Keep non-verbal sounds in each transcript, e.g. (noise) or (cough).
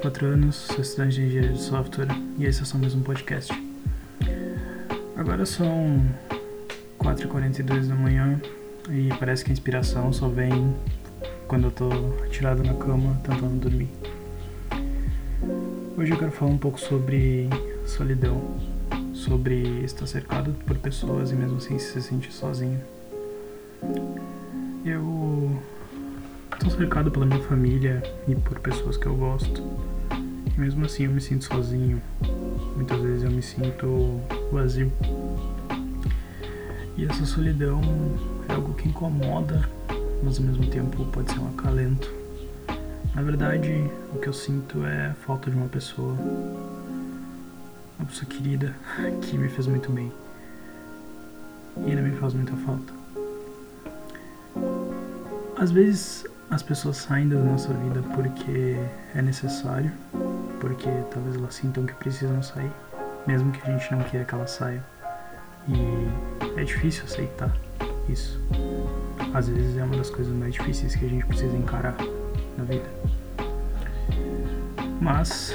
24 anos, sou estudante de engenharia de software e esse é só mais um podcast. Agora são 4h42 da manhã e parece que a inspiração só vem quando eu tô tirado na cama tentando dormir. Hoje eu quero falar um pouco sobre solidão, sobre estar cercado por pessoas e mesmo assim se sentir sozinho. Eu Estou cercado pela minha família e por pessoas que eu gosto. Mesmo assim eu me sinto sozinho. Muitas vezes eu me sinto vazio. E essa solidão é algo que incomoda, mas ao mesmo tempo pode ser um acalento. Na verdade, o que eu sinto é falta de uma pessoa, uma pessoa querida (laughs) que me fez muito bem. E ainda me faz muita falta. Às vezes as pessoas saem da nossa vida porque é necessário, porque talvez elas sintam que precisam sair, mesmo que a gente não queira que elas saiam. E é difícil aceitar isso. Às vezes é uma das coisas mais difíceis que a gente precisa encarar na vida. Mas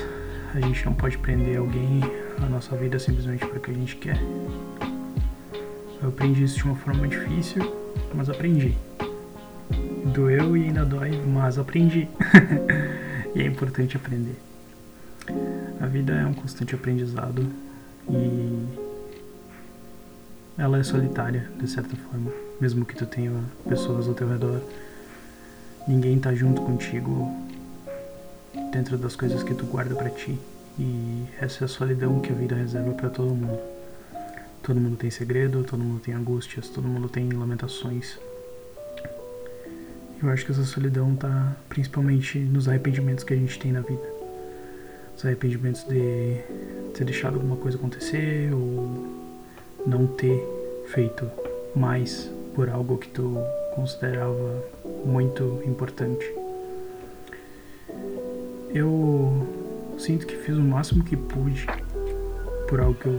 a gente não pode prender alguém à nossa vida simplesmente porque a gente quer. Eu aprendi isso de uma forma difícil, mas aprendi doeu e ainda dói, mas aprendi. (laughs) e é importante aprender. A vida é um constante aprendizado e ela é solitária, de certa forma. Mesmo que tu tenha pessoas ao teu redor, ninguém tá junto contigo dentro das coisas que tu guarda para ti. E essa é a solidão que a vida reserva para todo mundo. Todo mundo tem segredo, todo mundo tem angústias, todo mundo tem lamentações, eu acho que essa solidão tá principalmente nos arrependimentos que a gente tem na vida. Os arrependimentos de ter deixado alguma coisa acontecer ou não ter feito mais por algo que tu considerava muito importante. Eu sinto que fiz o máximo que pude por algo que eu,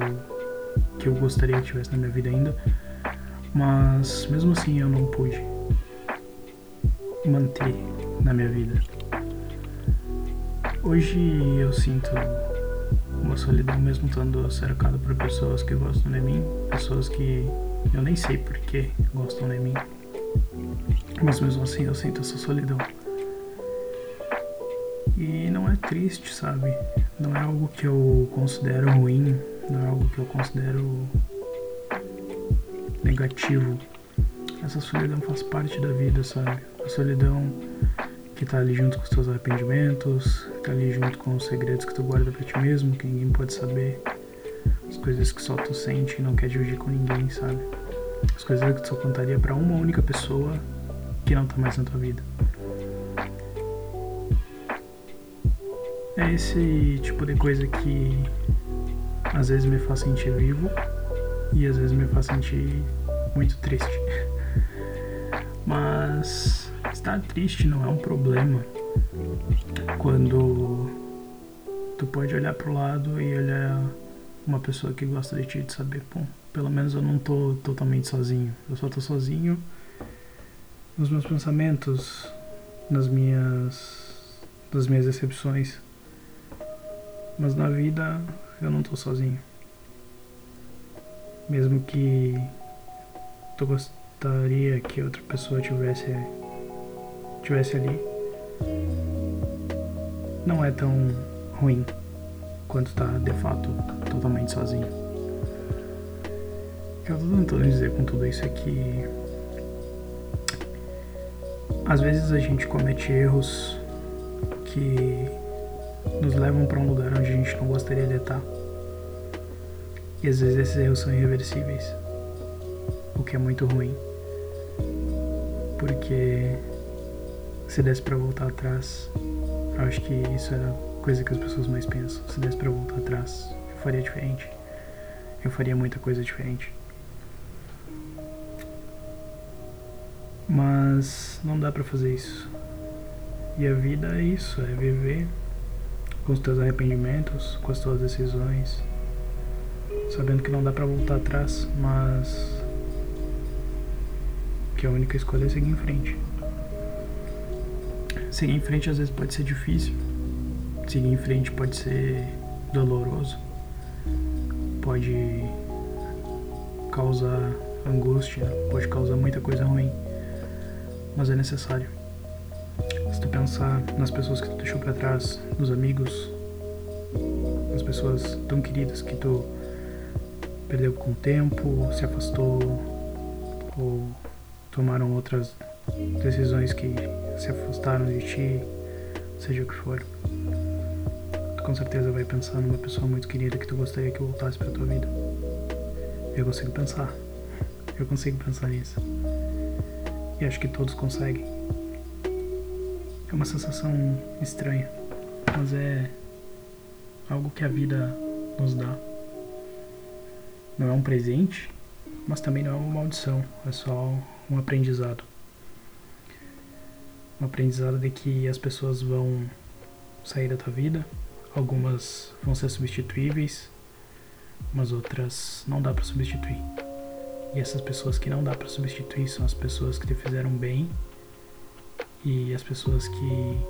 que eu gostaria que tivesse na minha vida ainda, mas mesmo assim eu não pude manter na minha vida. Hoje eu sinto uma solidão mesmo estando cercado por pessoas que gostam de mim, pessoas que eu nem sei por que gostam de mim. Mas mesmo assim eu sinto essa solidão. E não é triste, sabe? Não é algo que eu considero ruim, não é algo que eu considero negativo. Essa solidão faz parte da vida, sabe? A solidão que tá ali junto com os teus arrependimentos, ali junto com os segredos que tu guarda pra ti mesmo, que ninguém pode saber. As coisas que só tu sente e não quer dividir com ninguém, sabe? As coisas que tu só contaria para uma única pessoa que não tá mais na tua vida. É esse tipo de coisa que às vezes me faz sentir vivo e às vezes me faz sentir muito triste. (laughs) Mas estar triste não é um problema quando tu pode olhar pro lado e olhar uma pessoa que gosta de ti e saber, pô, pelo menos eu não tô totalmente sozinho. Eu só tô sozinho nos meus pensamentos, nas minhas nas minhas decepções. Mas na vida eu não tô sozinho. Mesmo que tu gostaria que outra pessoa tivesse estivesse ali, não é tão ruim quanto tá de fato totalmente sozinho. O que eu tô tentando dizer com tudo isso é que às vezes a gente comete erros que nos levam para um lugar onde a gente não gostaria de estar. E às vezes esses erros são irreversíveis, o que é muito ruim. Porque se desse para voltar atrás, eu acho que isso é a coisa que as pessoas mais pensam. Se desse para voltar atrás, eu faria diferente. Eu faria muita coisa diferente. Mas não dá para fazer isso. E a vida é isso, é viver com os teus arrependimentos, com as tuas decisões, sabendo que não dá para voltar atrás, mas que a única escolha é seguir em frente seguir em frente às vezes pode ser difícil, seguir em frente pode ser doloroso, pode causar angústia, pode causar muita coisa ruim, mas é necessário. Se tu pensar nas pessoas que tu deixou para trás, nos amigos, nas pessoas tão queridas que tu perdeu com o tempo, se afastou ou tomaram outras decisões que se afastaram de ti, seja o que for. Tu com certeza vai pensar numa pessoa muito querida que tu gostaria que voltasse para tua vida. Eu consigo pensar. Eu consigo pensar nisso. E acho que todos conseguem. É uma sensação estranha, mas é algo que a vida nos dá. Não é um presente, mas também não é uma maldição, é só um aprendizado. Um aprendizado de que as pessoas vão sair da tua vida, algumas vão ser substituíveis, mas outras não dá para substituir. E essas pessoas que não dá para substituir são as pessoas que te fizeram bem e as pessoas que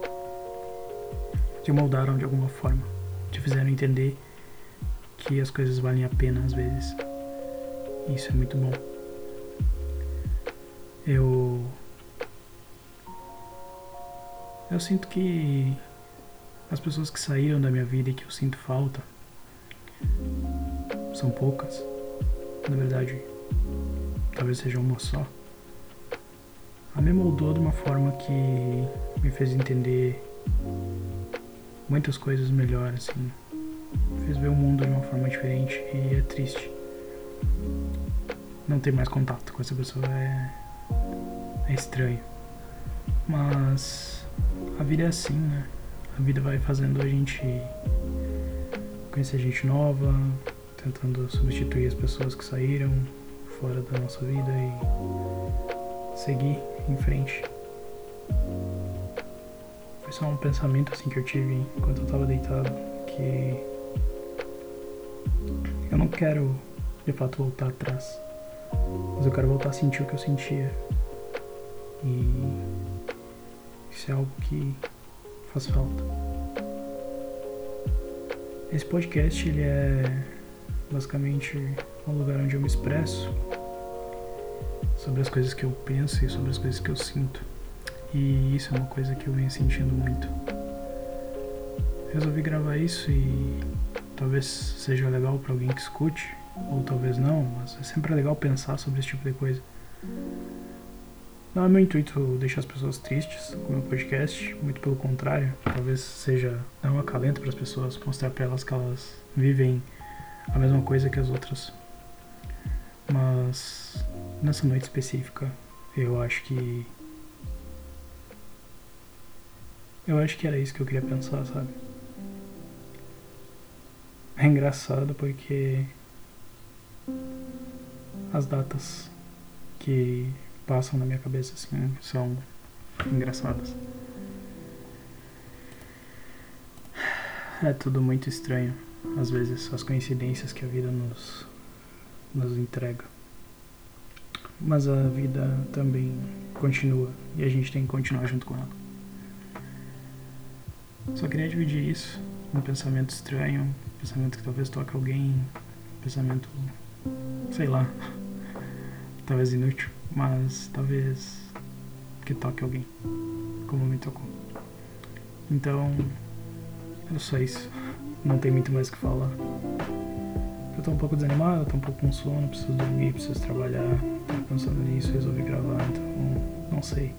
te moldaram de alguma forma, te fizeram entender que as coisas valem a pena às vezes. Isso é muito bom. Eu eu sinto que as pessoas que saíram da minha vida e que eu sinto falta são poucas. Na verdade, talvez seja uma só. A me moldou de uma forma que me fez entender muitas coisas melhor, assim. Fez ver o mundo de uma forma diferente e é triste. Não ter mais contato com essa pessoa é, é estranho. Mas a vida é assim, né? A vida vai fazendo a gente conhecer gente nova, tentando substituir as pessoas que saíram fora da nossa vida e seguir em frente. Foi só um pensamento assim que eu tive enquanto eu tava deitado, que eu não quero de fato voltar atrás, mas eu quero voltar a sentir o que eu sentia. E isso é algo que faz falta. Esse podcast ele é basicamente um lugar onde eu me expresso sobre as coisas que eu penso e sobre as coisas que eu sinto. E isso é uma coisa que eu venho sentindo muito. Resolvi gravar isso e talvez seja legal para alguém que escute, ou talvez não, mas é sempre legal pensar sobre esse tipo de coisa. Não é meu intuito deixar as pessoas tristes com o meu podcast, muito pelo contrário, talvez seja dar um acalento para as pessoas, mostrar para elas que elas vivem a mesma coisa que as outras. Mas nessa noite específica, eu acho que. Eu acho que era isso que eu queria pensar, sabe? É engraçado porque as datas que passam na minha cabeça assim são engraçadas. É tudo muito estranho, às vezes as coincidências que a vida nos nos entrega. Mas a vida também continua e a gente tem que continuar junto com ela. Só queria dividir isso, um pensamento estranho, um pensamento que talvez toque alguém, um pensamento, sei lá, (laughs) talvez inútil, mas talvez que toque alguém, como me tocou. Então, é só isso. Não tem muito mais o que falar. Eu tô um pouco desanimado, tô um pouco com sono, preciso dormir, preciso trabalhar. Tô pensando nisso, resolvi gravar, então não sei.